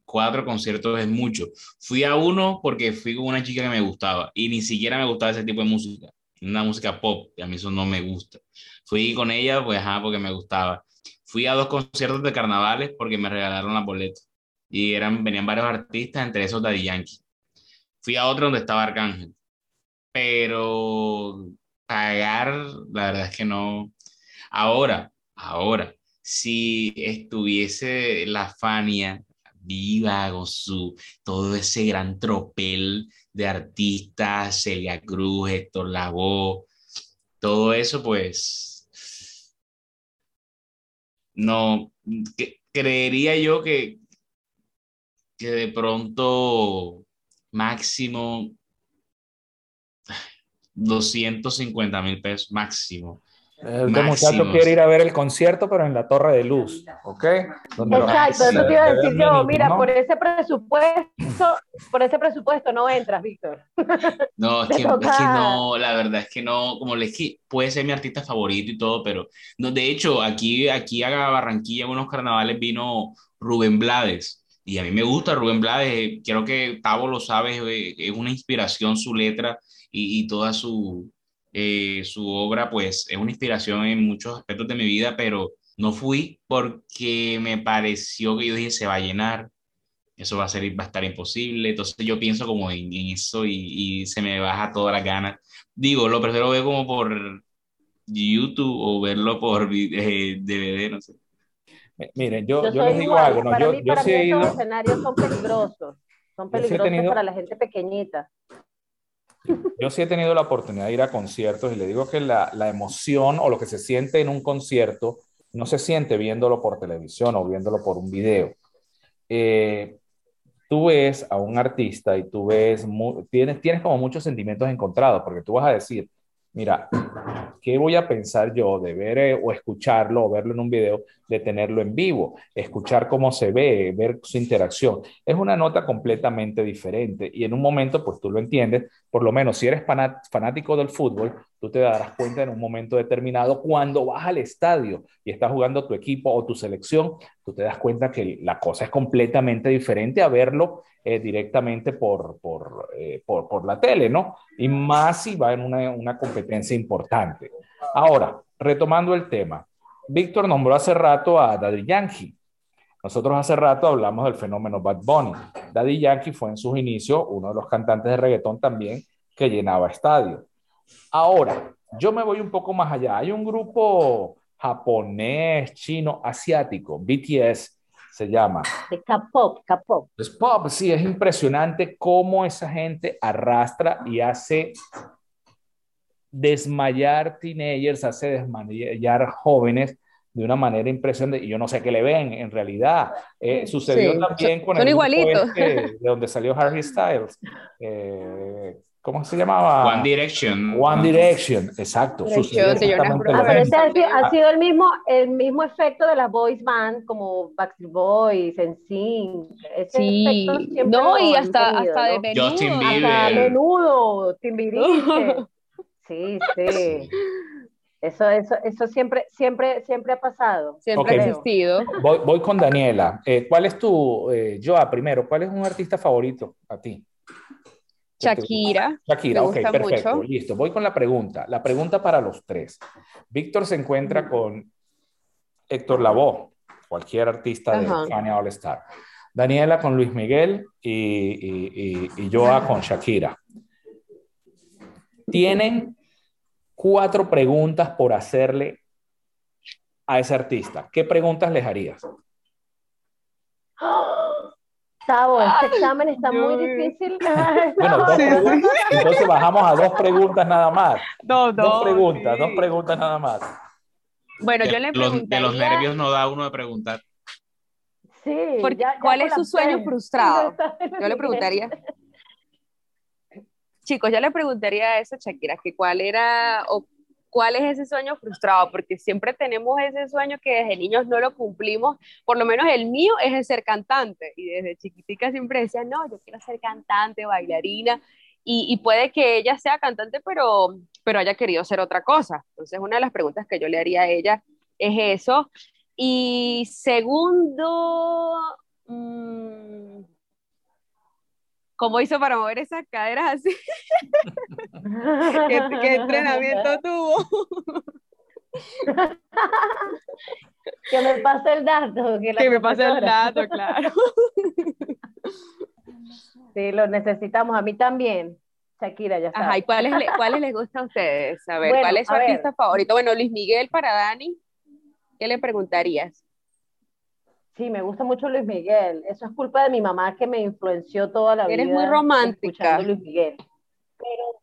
cuatro conciertos, es mucho. Fui a uno porque fui con una chica que me gustaba y ni siquiera me gustaba ese tipo de música, una música pop, a mí eso no me gusta. Fui con ella, pues, ajá, porque me gustaba. Fui a dos conciertos de carnavales porque me regalaron la boleta y eran, venían varios artistas, entre esos Daddy Yankee Fui a otro donde estaba Arcángel, pero pagar, la verdad es que no. Ahora, ahora, si estuviese la Fania viva con su todo ese gran tropel de artistas, Celia Cruz, Héctor Lavoe, todo eso, pues no creería yo que, que de pronto máximo 250 mil pesos, máximo. Este muchacho quiere ir a ver el concierto, pero en la Torre de Luz, ¿ok? Exacto, eso te iba a decir yo, mira, por ese presupuesto, por ese presupuesto no entras, Víctor. No, es que, no, la verdad es que no, como les dije, puede ser mi artista favorito y todo, pero no, de hecho, aquí, aquí a Barranquilla, en unos carnavales vino Rubén Blades y a mí me gusta Rubén Blades, eh, creo que Tavo lo sabe, eh, es una inspiración su letra y, toda su, eh, su obra, pues es una inspiración en muchos aspectos de mi vida, pero no fui porque me pareció que yo dije, se va a llenar, eso va a, ser, va a estar imposible, entonces yo pienso como en, eso y, y, se me baja toda la gana. Digo, lo prefiero ver como por YouTube o verlo por DVD, no sé. Miren, yo, yo, les digo algo. para mí, para mí estos escenarios son peligrosos. Son peligrosos para la gente pequeñita. Yo sí he tenido la oportunidad de ir a conciertos y le digo que la, la, emoción o lo que se siente en un concierto no se siente viéndolo por televisión o viéndolo por un video. Eh, tú ves a un artista y tú ves, tienes, tienes como muchos sentimientos encontrados porque tú vas a decir, mira, ¿qué voy a pensar yo de ver eh, o escucharlo o verlo en un video, de tenerlo en vivo, escuchar cómo se ve, ver su interacción? Es una nota completamente diferente y en un momento, pues tú lo entiendes, por lo menos si eres fanático del fútbol, tú te darás cuenta en un momento determinado cuando vas al estadio y estás jugando tu equipo o tu selección, tú te das cuenta que la cosa es completamente diferente a verlo eh, directamente por, eh, por, por, la tele, ¿no? Y más si va en una, una competencia importante. Ahora, retomando el tema, Víctor nombró hace rato a Daddy Yankee. Nosotros hace rato hablamos del fenómeno Bad Bunny. Daddy Yankee fue en sus inicios uno de los cantantes de reggaetón también que llenaba estadios. Ahora, yo me voy un poco más allá. Hay un grupo japonés, chino, asiático, BTS se llama. De K-pop, K-pop. Es pop, sí, es impresionante cómo esa gente arrastra y hace desmayar teenagers, hace desmayar jóvenes de una manera impresionante. Y yo no sé qué le ven en realidad. Eh, sucedió Sí, también con son el igualitos. este de donde salió Harry Styles. Eh, ¿Cómo se llamaba? One Direction. One Direction, exacto. Direction, Ah, pero ese ha, sido- ha sido el mismo, el mismo efecto de las boys band, como Backstreet Boys, NSYNC. Ese Sí, no, y hasta, tenido, hasta de ¿no? menudo. Justin Hasta Bieber. menudo, Timbiriche. Sí, sí. Eso, eso, eso siempre, siempre, siempre ha pasado. Siempre ha existido. Voy, voy con Daniela. Eh, ¿Cuál es tu, eh, Joa, primero, cuál es un artista favorito a ti? Shakira. Shakira, Me ok, gusta perfecto, mucho. listo. Voy con la pregunta. La pregunta para los tres. Víctor se encuentra con Héctor Lavoe, cualquier artista de. Fania All Star. Daniela con Luis Miguel y, y, y, y Joa con Shakira. Tienen cuatro preguntas por hacerle a ese artista. ¿Qué preguntas les harías? Tavo, este examen está muy difícil. Bueno, dos Sí, sí. preguntas. Entonces bajamos a dos preguntas nada más. No, Dos preguntas, sí. dos preguntas nada más. Bueno, yo De le los, de preguntaría los nervios no da uno de preguntar. Sí, Porque, ya- ya ¿cuál es su sueño frustrado? Yo le preguntaría. Chicos, yo le preguntaría a esa Shakira que cuál era o cuál es ese sueño frustrado, porque siempre tenemos ese sueño que desde niños no lo cumplimos. Por lo menos el mío es el ser cantante y desde chiquitica siempre decía, no, yo quiero ser cantante, bailarina. Y, y puede que ella sea cantante, pero, pero haya querido ser otra cosa. Entonces, una de las preguntas que yo le haría a ella es eso. Y segundo, mm, ¿cómo hizo para mover esas caderas así? ¿Qué, qué entrenamiento tuvo? Que me pase el dato. Que, me pase el dato, claro. Sí, lo necesitamos. A mí también. Shakira, ya Ajá, ¿y sabes. cuáles, le- cuáles les gusta a ustedes? A ver, Bueno, ¿cuál es su ver. artista favorito? Bueno, Luis Miguel para Dani, ¿qué le preguntarías? Sí, me gusta mucho Luis Miguel. Eso es culpa de mi mamá que me influenció toda la vida. Eres muy romántica. escuchando Luis Miguel. Pero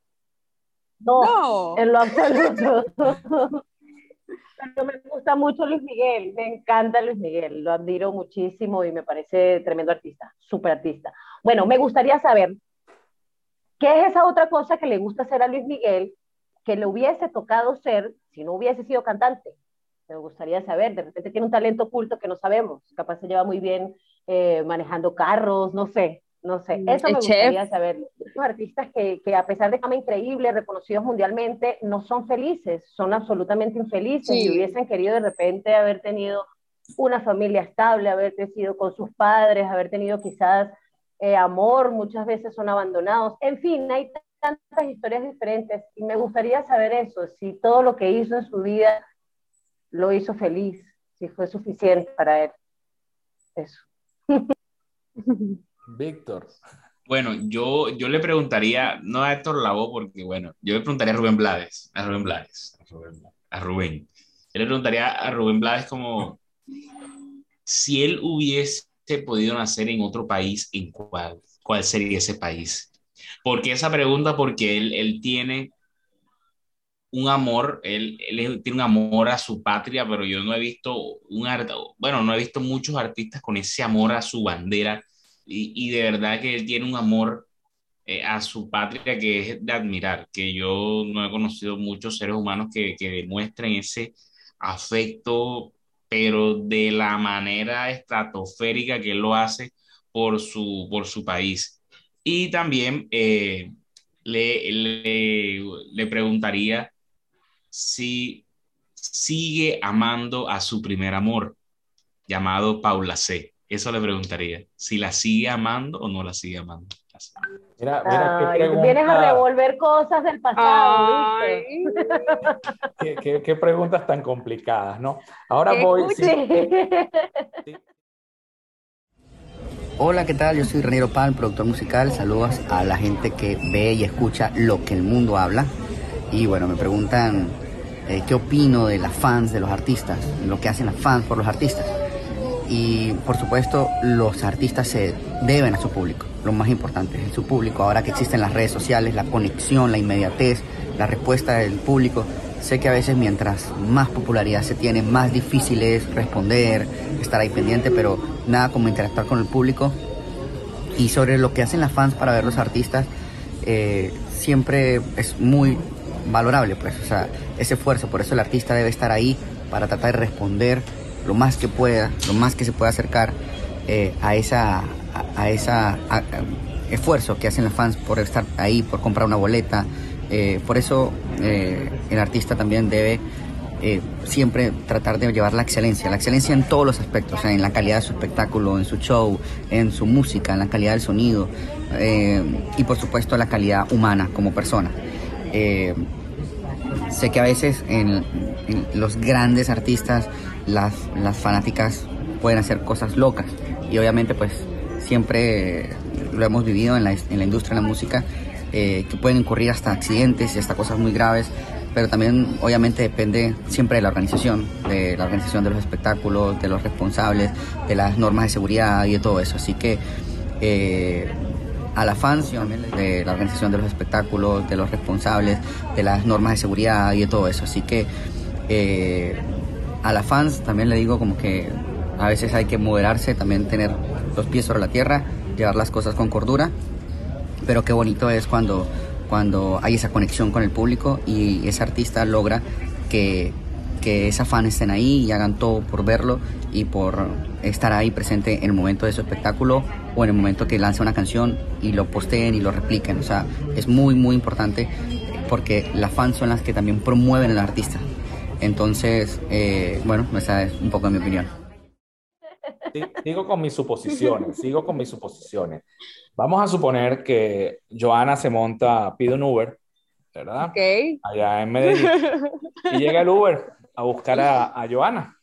no, No. en lo absoluto. Pero me gusta mucho Luis Miguel, me encanta Luis Miguel, lo admiro muchísimo y me parece tremendo artista, súper artista. Bueno, me gustaría saber qué es esa otra cosa que le gusta hacer a Luis Miguel que le hubiese tocado ser si no hubiese sido cantante. Me gustaría saber, de repente tiene un talento oculto que no sabemos, capaz se lleva muy bien eh, manejando carros, no sé, no sé. Mm, Eso el me chef. gustaría saber. Los artistas que, que a pesar de fama increíble, reconocidos mundialmente, no son felices, son absolutamente infelices Sí. y hubiesen querido de repente haber tenido una familia estable, haber crecido con sus padres, haber tenido quizás eh, amor, muchas veces son abandonados. En fin, hay tantas historias diferentes y me gustaría saber eso, si todo lo que hizo en su vida lo hizo feliz, si fue suficiente para él. Eso. Víctor. Bueno, yo, yo le preguntaría, no a Héctor Lavoe, porque bueno, yo le preguntaría a Rubén Blades, a Rubén Blades, a Rubén, a Rubén. Yo le preguntaría a Rubén Blades como si él hubiese podido nacer en otro país, ¿en cuál? ¿Cuál sería ese país? Porque esa pregunta, porque él, él tiene un amor, él, él tiene un amor a su patria, pero yo no he visto un bueno, no he visto muchos artistas con ese amor a su bandera y, y de verdad que él tiene un amor eh, a su patria que es de admirar, que yo no he conocido muchos seres humanos que, que demuestren ese afecto, pero de la manera estratosférica que él lo hace por su, por su país. Y también eh, le, le, le preguntaría si sigue amando a su primer amor, llamado Paula C. Eso le preguntaría, si la sigue amando o no la sigue amando. Mira, mira qué Ay, pregunta, vienes a revolver cosas del pasado, Ay, qué, qué- qué preguntas tan complicadas, ¿no? Ahora Qué voy, Hola, ¿qué tal? Yo soy Reniero Pan, productor musical. Saludos a la gente que ve y escucha lo que el mundo habla. Y bueno, me preguntan eh, qué opino de las fans de los artistas, lo que hacen las fans por los artistas. Y por supuesto, los artistas se deben a su público. Lo más importante es su público. Ahora que existen las redes sociales, la conexión, la inmediatez, la respuesta del público. Sé que a veces mientras más popularidad se tiene, más difícil es responder, estar ahí pendiente, pero nada como interactuar con el público. Y sobre lo que hacen las fans para ver los artistas, eh, siempre es muy valorable, pues, o sea, ese esfuerzo, por eso el artista debe estar ahí para tratar de responder lo más que pueda, lo más que se pueda acercar eh, a esa, a, esa esfuerzo que hacen los fans por estar ahí, por comprar una boleta. Eh, por eso el artista también debe eh, siempre tratar de llevar la excelencia, la excelencia en todos los aspectos, en la calidad de su espectáculo, en su show, en su música, en la calidad del sonido eh, y por supuesto la calidad humana como persona. Eh, sé que a veces en, los grandes artistas las, las, fanáticas pueden hacer cosas locas y obviamente pues siempre lo hemos vivido en la, en la industria de la música que pueden ocurrir hasta accidentes y hasta cosas muy graves pero también obviamente depende siempre de la organización, de la organización de los espectáculos, de los responsables, de las normas de seguridad y de todo eso. Así que eh, a la fans, de la organización de los espectáculos, de los responsables, de las normas de seguridad y de todo eso. Así que eh, a la fans también le digo como que a veces hay que moderarse, también tener los pies sobre la tierra, llevar las cosas con cordura, pero qué bonito es cuando cuando hay esa conexión con el público y ese artista logra que, que esa fan estén ahí y hagan todo por verlo y por estar ahí presente en el momento de su espectáculo o en el momento que lanza una canción y lo posteen y lo repliquen. O sea, es muy, muy importante porque las fans son las que también promueven al artista. Entonces, eh, bueno, esa es un poco mi opinión. Sigo con mis suposiciones, sigo con mis suposiciones. Vamos a suponer que Joana se monta, pide un Uber, ¿verdad? Ok. Allá en Medellín. Y llega el Uber a buscar a, a Joana.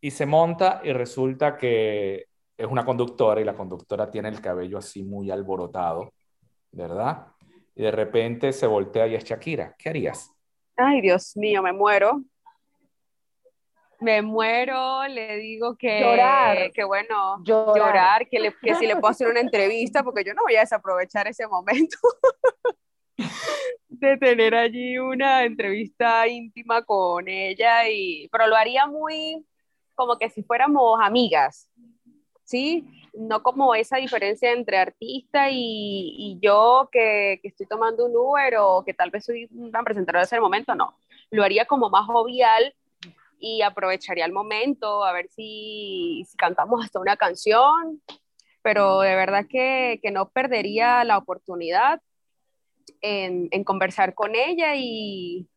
Y se monta y resulta que es una conductora y la conductora tiene el cabello así muy alborotado, ¿verdad? Y de repente se voltea y es Shakira. ¿Qué harías? Ay, Dios mío, me muero me muero, le digo que, llorar. que bueno, llorar, que, le, que, si le puedo hacer una entrevista, porque yo no voy a desaprovechar ese momento de tener allí una entrevista íntima con ella, y, pero lo haría muy como que si fuéramos amigas, ¿sí? No como esa diferencia entre artista y, y yo que, que, estoy tomando un Uber o que tal vez soy una presentadora de ese momento, no. Lo haría como más jovial, y aprovecharía el momento a ver si, si cantamos hasta una canción, pero de verdad que, que no perdería la oportunidad en, en conversar con ella y,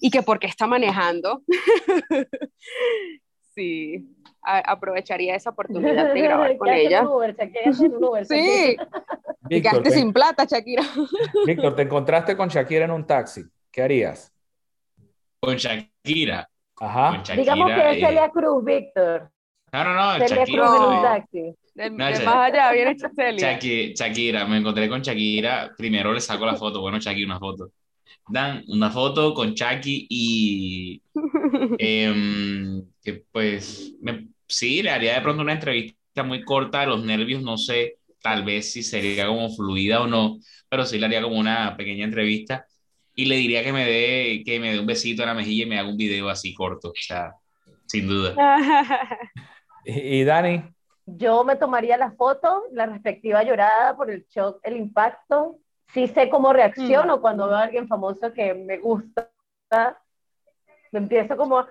y que porque está manejando. sí, aprovecharía esa oportunidad de grabar con ella. sí, Víctor, sin plata, Shakira. Víctor, te encontraste con Shakira en un taxi. ¿Qué harías? Con Shakira. Ajá. Digamos que es Celia Cruz, Víctor. No, no, no, Celia Shakira. Cruz en un taxi. De, no, de más allá viene Celia. Shakira, me encontré con Shakira. Primero le saco la foto. Bueno, Shakira, una foto. Dan una foto con Shaki y. eh, que pues. Me, sí, le haría de pronto una entrevista muy corta de los nervios. No sé, tal vez si sería como fluida o no, pero sí le haría como una pequeña entrevista y le diría que me dé que me dé un besito en la mejilla y me haga un video así corto, o sea, sin duda. ¿Y, Dani? Yo me tomaría la foto, la respectiva llorada por el shock, el impacto. Sí sé cómo reacciono mm. cuando veo a alguien famoso que me gusta. Me empiezo como, ¡ah!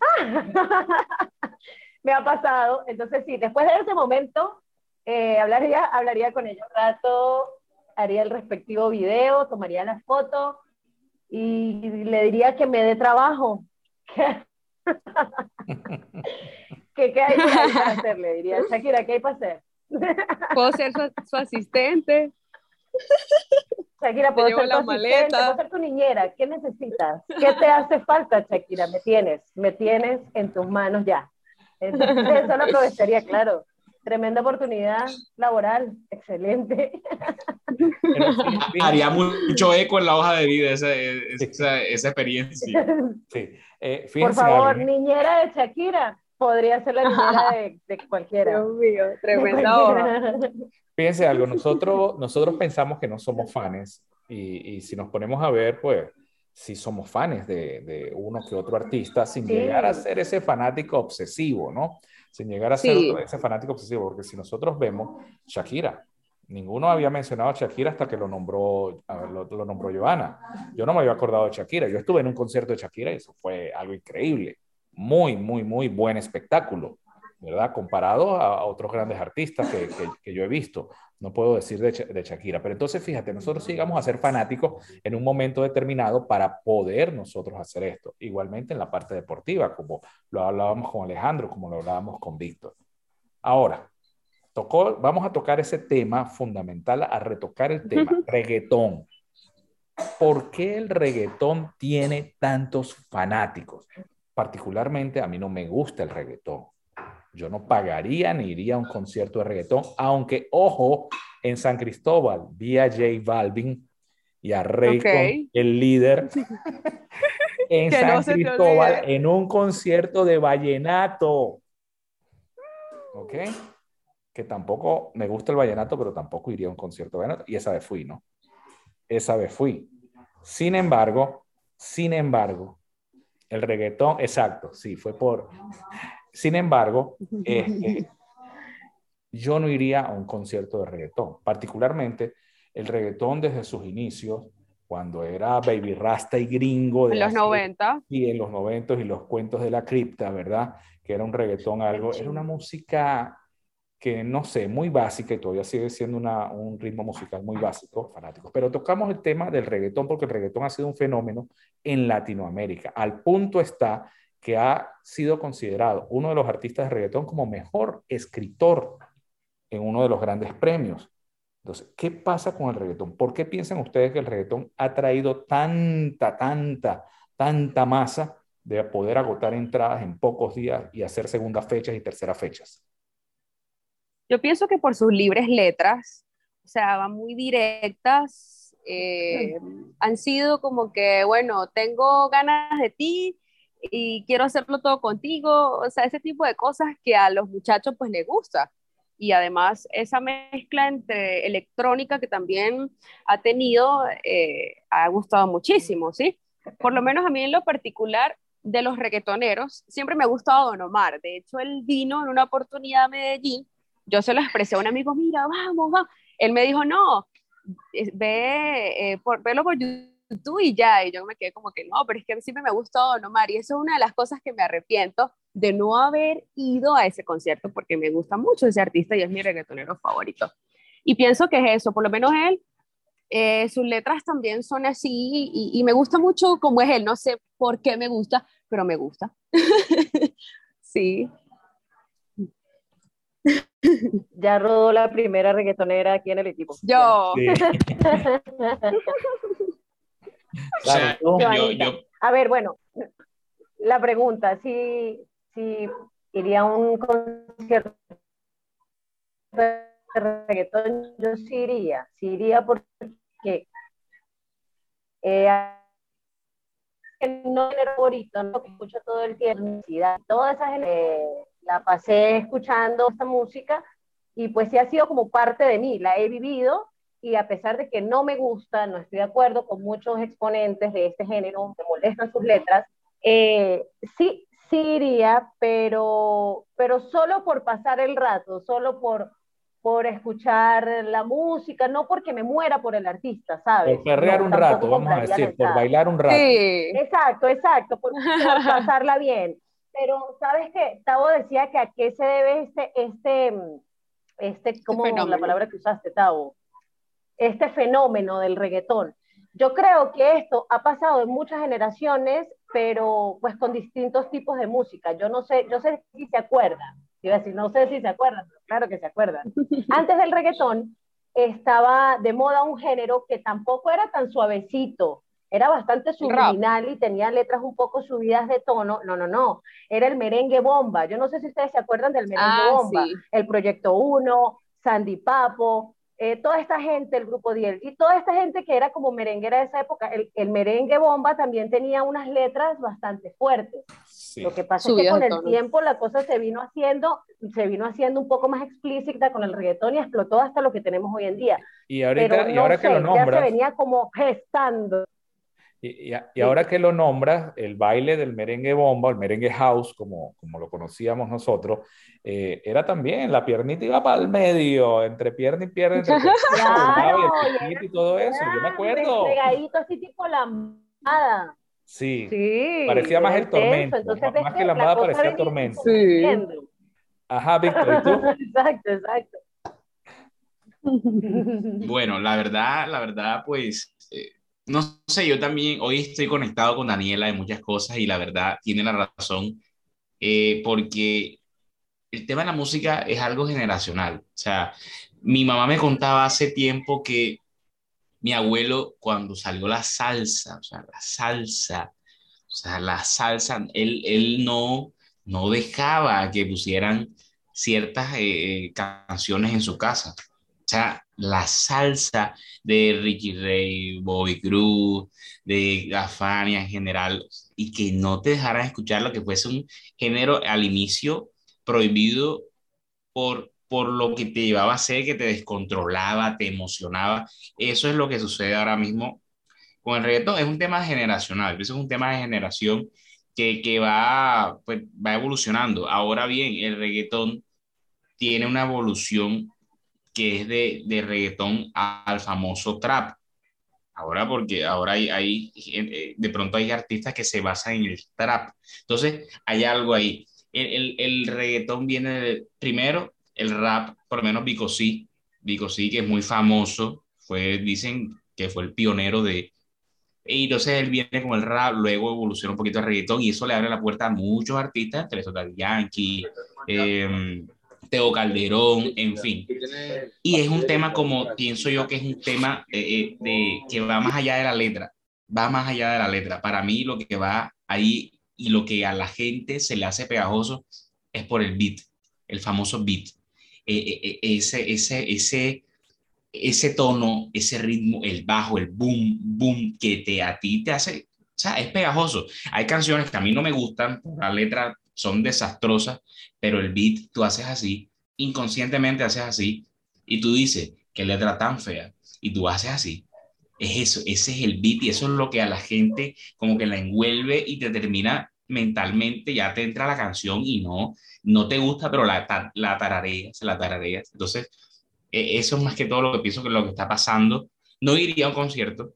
¡ah! me ha pasado. Entonces, sí, después de ese momento, eh, hablaría, hablaría con ella un rato, haría el respectivo video, tomaría la foto y le diría que me dé trabajo. ¿Qué, qué hay para hacer? Le diría, Shakira, ¿qué hay para hacer? Puedo ser su, asistente. Shakira, ser puedo ser tu niñera. ¿Qué necesitas? ¿Qué te hace falta, Shakira? Me tienes, me tienes en tus manos ya. Entonces, eso lo aprovecharía, claro. tremenda oportunidad laboral, excelente. Haría mucho eco en la hoja de vida esa, esa, esa experiencia. Sí. Eh, Por favor, niñera de Shakira, podría ser la niñera de, de cualquiera. Dios mío, tremenda hoja. Fíjense algo, nosotros, nosotros pensamos que no somos fans y, y si nos ponemos a ver, pues sí somos fans de, de uno que otro artista sin Sí. llegar a ser ese fanático obsesivo, ¿no? Sin llegar a ser Sí. ese fanático obsesivo, porque si nosotros vemos Shakira, ninguno había mencionado a Shakira hasta que lo nombró, lo, lo nombró Joana. Yo no me había acordado de Shakira, yo estuve en un concierto de Shakira y eso fue algo increíble, muy, muy, muy buen espectáculo. ¿Verdad? Comparado a, otros grandes artistas que, que, que, yo he visto. No puedo decir de, de, Shakira, pero entonces fíjate, nosotros sigamos a ser fanáticos en un momento determinado para poder nosotros hacer esto. Igualmente en la parte deportiva, como lo hablábamos con Alejandro, como lo hablábamos con Víctor. Ahora, tocó, vamos a tocar ese tema fundamental, a retocar el tema, reggaetón. ¿Por qué el reggaetón tiene tantos fanáticos? Particularmente a mí no me gusta el reggaetón. Yo no pagaría ni iría a un concierto de reggaetón, aunque, ojo, en San Cristóbal vi a J Balvin y a Raycon, okay. el líder, en que San no Cristóbal, en un concierto de vallenato. ¿Ok? Que tampoco me gusta el vallenato, pero tampoco iría a un concierto de vallenato. Y esa vez fui, ¿no? Esa vez fui. Sin embargo, sin embargo, el reggaetón, exacto, sí, fue por sin embargo, este, yo no iría a un concierto de reggaetón, particularmente el reggaetón desde sus inicios, cuando era Baby Rasta y gringo. De en los 90. Y en los 90 y los cuentos de la cripta, ¿verdad? Que era un reggaetón algo, era una música que no sé, muy básica y todavía sigue siendo una, un ritmo musical muy básico, fanáticos. Pero tocamos el tema del reggaetón porque el reggaetón ha sido un fenómeno en Latinoamérica. Al punto está que ha sido considerado uno de los artistas de reggaetón como mejor escritor en uno de los grandes premios. Entonces, ¿qué pasa con el reggaetón? ¿Por qué piensan ustedes que el reggaetón ha traído tanta, tanta, tanta masa de poder agotar entradas en pocos días y hacer segundas fechas y terceras fechas? Yo pienso que por sus libres letras, o sea, van muy directas, eh, han sido como que, bueno, tengo ganas de ti, y quiero hacerlo todo contigo, o sea, ese tipo de cosas que a los muchachos pues les gusta. Y además esa mezcla entre electrónica que también ha tenido, eh, ha gustado muchísimo, ¿sí? Por lo menos a mí en lo particular de los reggaetoneros, siempre me ha gustado Don Omar. De hecho, él vino en una oportunidad a Medellín, yo se lo expresé a un amigo, mira, vamos, vamos. Él me dijo, no, ve, eh, por, velo por YouTube tú y ya, y yo me quedé como que no, pero es que siempre me ha gustado Don Omar y eso es una de las cosas que me arrepiento de no haber ido a ese concierto porque me gusta mucho ese artista y es mi reggaetonero favorito. Y pienso que es eso, por lo menos él, eh, sus letras también son así y, y, me gusta mucho como es él, no sé por qué me gusta, pero me gusta. sí. Ya rodó la primera reggaetonera aquí en el equipo. Yo. Sí. O sea, yo, yo, A ver, bueno, la pregunta, si, si iría a un concierto de reggaetón, yo sí iría, sí iría porque eh, no es favorito, no que escucho todo el tiempo, toda esa gente, la pasé escuchando esta música y pues sí ha sido como parte de mí, la he vivido y a pesar de que no me gusta, no estoy de acuerdo con muchos exponentes de este género, me molestan sus letras, eh, sí, sí iría, pero, pero solo por pasar el rato, solo por, por escuchar la música, no porque me muera por el artista, ¿sabes? Por perrear no, un rato, vamos a decir, por bailar un rato. Sí. Exacto, exacto, por, por pasarla bien. Pero, ¿sabes qué? Tavo decía que a qué se debe este, este, este, ¿cómo Fenómeno. la palabra que usaste, Tavo? Este fenómeno del reggaetón. Yo creo que esto ha pasado en muchas generaciones, pero pues con distintos tipos de música. Yo no sé, yo sé si se acuerdan. Iba a decir, no sé si se acuerdan, pero claro que se acuerdan. Antes del reggaetón estaba de moda un género que tampoco era tan suavecito, era bastante subliminal y tenía letras un poco subidas de tono. No, no, no. Era el merengue bomba. Yo no sé si ustedes se acuerdan del merengue Ah, bomba. sí. El Proyecto 1, Sandy Papo, eh, toda esta gente, el grupo 10, y toda esta gente que era como merenguera de esa época. El, el merengue bomba también tenía unas letras bastante fuertes. Sí. Lo que pasa es que con el tiempo la cosa se vino haciendo, se vino haciendo un poco más explícita con el reggaetón y explotó hasta lo que tenemos hoy en día. Y ahorita, Pero y no ahora que sé, lo ya se nombras, venía como gestando. Y, y- y ahora que lo nombras, el baile del merengue bomba, el merengue house, como, como lo conocíamos nosotros, eh, era también, la piernita iba para el medio, entre pierna y pierna, entre el Claro, y el y todo eso, yo me acuerdo. Pegadito así tipo lambada. Sí, Sí. parecía más el tormento, entonces más, que que la la moda cosa parecía venía tormento. Sí. Ajá, Víctor, ¿y tú? Exacto, exacto. Bueno, la verdad, la verdad, pues, eh, no sé, yo también hoy estoy conectado con Daniela de muchas cosas y la verdad tiene la razón, eh, porque el tema de la música es algo generacional. O sea, mi mamá me contaba hace tiempo que mi abuelo, cuando salió la salsa, o sea, la salsa, o sea, la salsa, él, él no, no dejaba que pusieran ciertas eh, eh, canciones en su casa. La salsa de Ricky Ray, Bobby Cruz, de la Fania en general, y que no te dejaran escuchar lo que fuese un género al inicio prohibido por, por lo que te llevaba a ser, que te descontrolaba, te emocionaba. Eso es lo que sucede ahora mismo con el reggaetón. Es un tema generacional, eso es un tema de generación que, que va, pues, va evolucionando. Ahora bien, el reggaetón tiene una evolución que es de, de reggaetón al famoso trap. Ahora porque ahora hay, hay, eh, de pronto hay artistas que se basan en el trap. Entonces hay algo ahí. El, el, el reggaetón viene de, primero, el rap, por lo menos Vico sí, Vico sí, que es muy famoso, fue, dicen que fue el pionero de... Y entonces él viene con el rap, luego evoluciona un poquito el reggaetón y eso le abre la puerta a muchos artistas, entre esos Daddy Yankee, eh, Teo Calderón, en fin. Y es un tema como, pienso yo que es un tema eh, eh, de, que va más allá de la letra, va más allá de la letra. Para mí lo que va ahí y lo que a la gente se le hace pegajoso es por el beat, el famoso beat. Eh, eh, eh, ese, ese, ese, ese tono, ese ritmo, el bajo, el boom, boom, que te, a ti te hace, o sea, es pegajoso. Hay canciones que a mí no me gustan, la letra son desastrosas, pero el beat tú haces así, inconscientemente haces así, y tú dices, qué letra tan fea, y tú haces así. Es eso, ese es el beat y eso es lo que a la gente como que la envuelve y te termina mentalmente, ya te entra la canción y no, no te gusta, pero la, la tarareas, la tarareas. Entonces, eso es más que todo lo que pienso que lo que está pasando. No iría a un concierto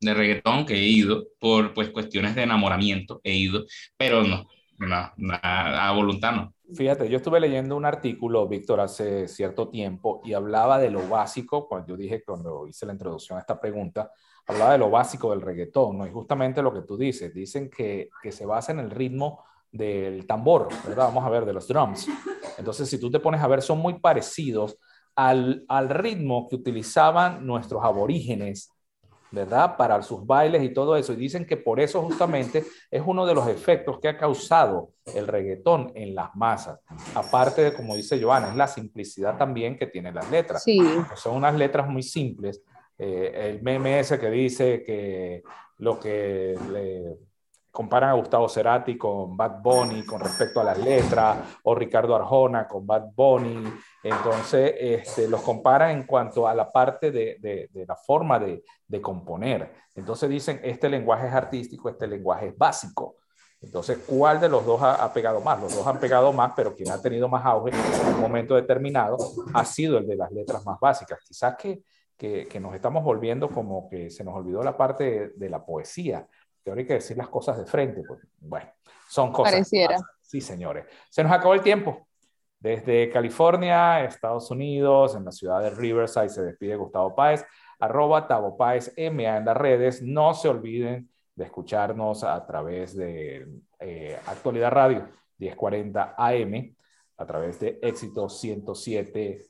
de reggaetón que he ido por pues cuestiones de enamoramiento, he ido, pero no, no, no a voluntad no. Fíjate, yo estuve leyendo un artículo, Víctor, hace cierto tiempo y hablaba de lo básico, cuando yo dije, cuando hice la introducción a esta pregunta, hablaba de lo básico del reggaetón, ¿no? Y justamente lo que tú dices, dicen que, que se basa en el ritmo del tambor, ¿verdad? Vamos a ver, de los drums. Entonces, si tú te pones a ver, son muy parecidos al, al ritmo que utilizaban nuestros aborígenes, ¿verdad? Para sus bailes y todo eso. Y dicen que por eso justamente es uno de los efectos que ha causado el reggaetón en las masas. Aparte de, como dice Joana, es la simplicidad también que tienen las letras. Sí. Son unas letras muy simples. Eh, el meme ese que dice que lo que le comparan a Gustavo Cerati con Bad Bunny con respecto a las letras, o Ricardo Arjona con Bad Bunny. Entonces, este, los comparan en cuanto a la parte de, de, de la forma de, de, componer. Entonces dicen, este lenguaje es artístico, este lenguaje es básico. Entonces, ¿cuál de los dos ha, ha, pegado más? Los dos han pegado más, pero quien ha tenido más auge en un momento determinado ha sido el de las letras más básicas. Quizás que, que, que nos estamos volviendo como que se nos olvidó la parte de, de la poesía, que ahora hay que decir las cosas de frente. Pues, bueno, son cosas. Pareciera. Sí, señores. Se nos acabó el tiempo. Desde California, Estados Unidos, en la ciudad de Riverside, se despide Gustavo Páez, arroba Tavo Páez MA en las redes. No se olviden de escucharnos a través de eh, Actualidad Radio 1040 AM, a través de Éxito 107,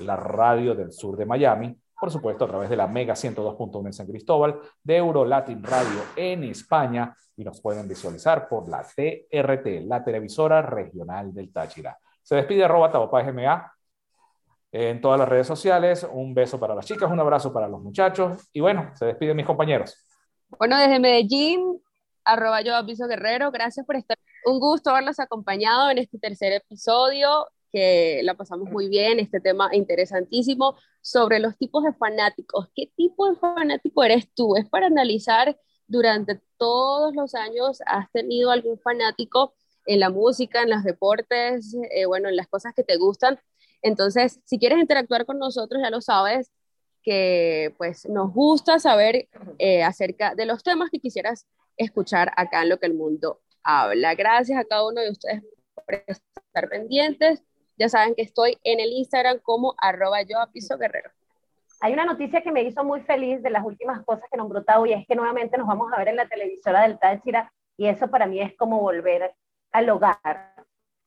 la radio del sur de Miami, por supuesto, a través de la Mega 102.1 en San Cristóbal, de Euro Latin Radio en España y nos pueden visualizar por la TRT, la televisora regional del Táchira. Se despide arroba GMA en todas las redes sociales. Un beso para las chicas, un abrazo para los muchachos y bueno, se despiden mis compañeros. Bueno, desde Medellín, arroba yo aviso guerrero, gracias por estar. Un gusto haberlos acompañado en este tercer episodio que la pasamos muy bien, este tema interesantísimo sobre los tipos de fanáticos. ¿Qué tipo de fanático eres tú? Es para analizar durante todos los años, ¿has tenido algún fanático en la música, en los deportes, eh, bueno, en las cosas que te gustan? Entonces, si quieres interactuar con nosotros, ya lo sabes, que pues nos gusta saber eh, acerca de los temas que quisieras escuchar acá en lo que el mundo habla. Gracias a cada uno de ustedes por estar pendientes. Ya saben que estoy en el Instagram como arroba yo a piso guerrero. Hay una noticia que me hizo muy feliz de las últimas cosas que nombró Tau y es que nuevamente nos vamos a ver en la televisora del Táchira y eso para mí es como volver al hogar.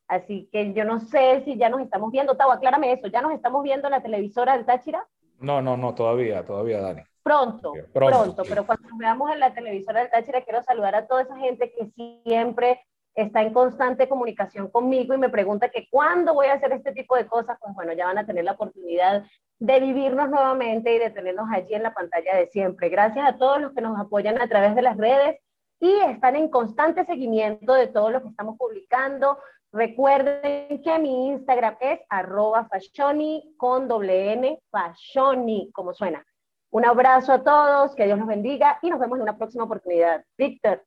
Así que yo no sé si ya nos estamos viendo. Tau, aclárame eso. ¿Ya nos estamos viendo en la televisora del Táchira? No, no, no, todavía, todavía, Dani. Pronto, pronto, pero cuando veamos en la televisora del Táchira quiero saludar a toda esa gente que siempre está en constante comunicación conmigo y me pregunta que cuándo voy a hacer este tipo de cosas, pues bueno, ya van a tener la oportunidad de vivirnos nuevamente y de tenernos allí en la pantalla de siempre. Gracias a todos los que nos apoyan a través de las redes y están en constante seguimiento de todo lo que estamos publicando. Recuerden que mi Instagram es arroba fashioni con doble N, fashioni, como suena. Un abrazo a todos, que Dios los bendiga y nos vemos en una próxima oportunidad. Víctor.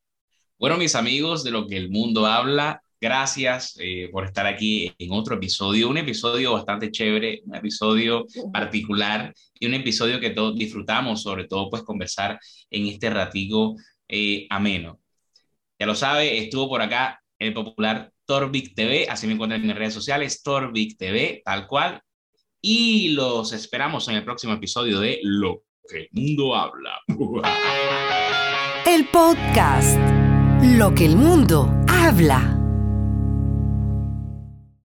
Bueno, mis amigos de lo que el mundo habla, gracias eh, por estar aquí en otro episodio, un episodio bastante chévere, un episodio particular y un episodio que todos disfrutamos, sobre todo pues conversar en este ratico eh, ameno. Ya lo sabe, estuvo por acá el popular Torvik TV, así me encuentran en redes sociales, Torvik TV, tal cual, y los esperamos en el próximo episodio de Lo que el mundo habla. El podcast. Lo que el mundo habla.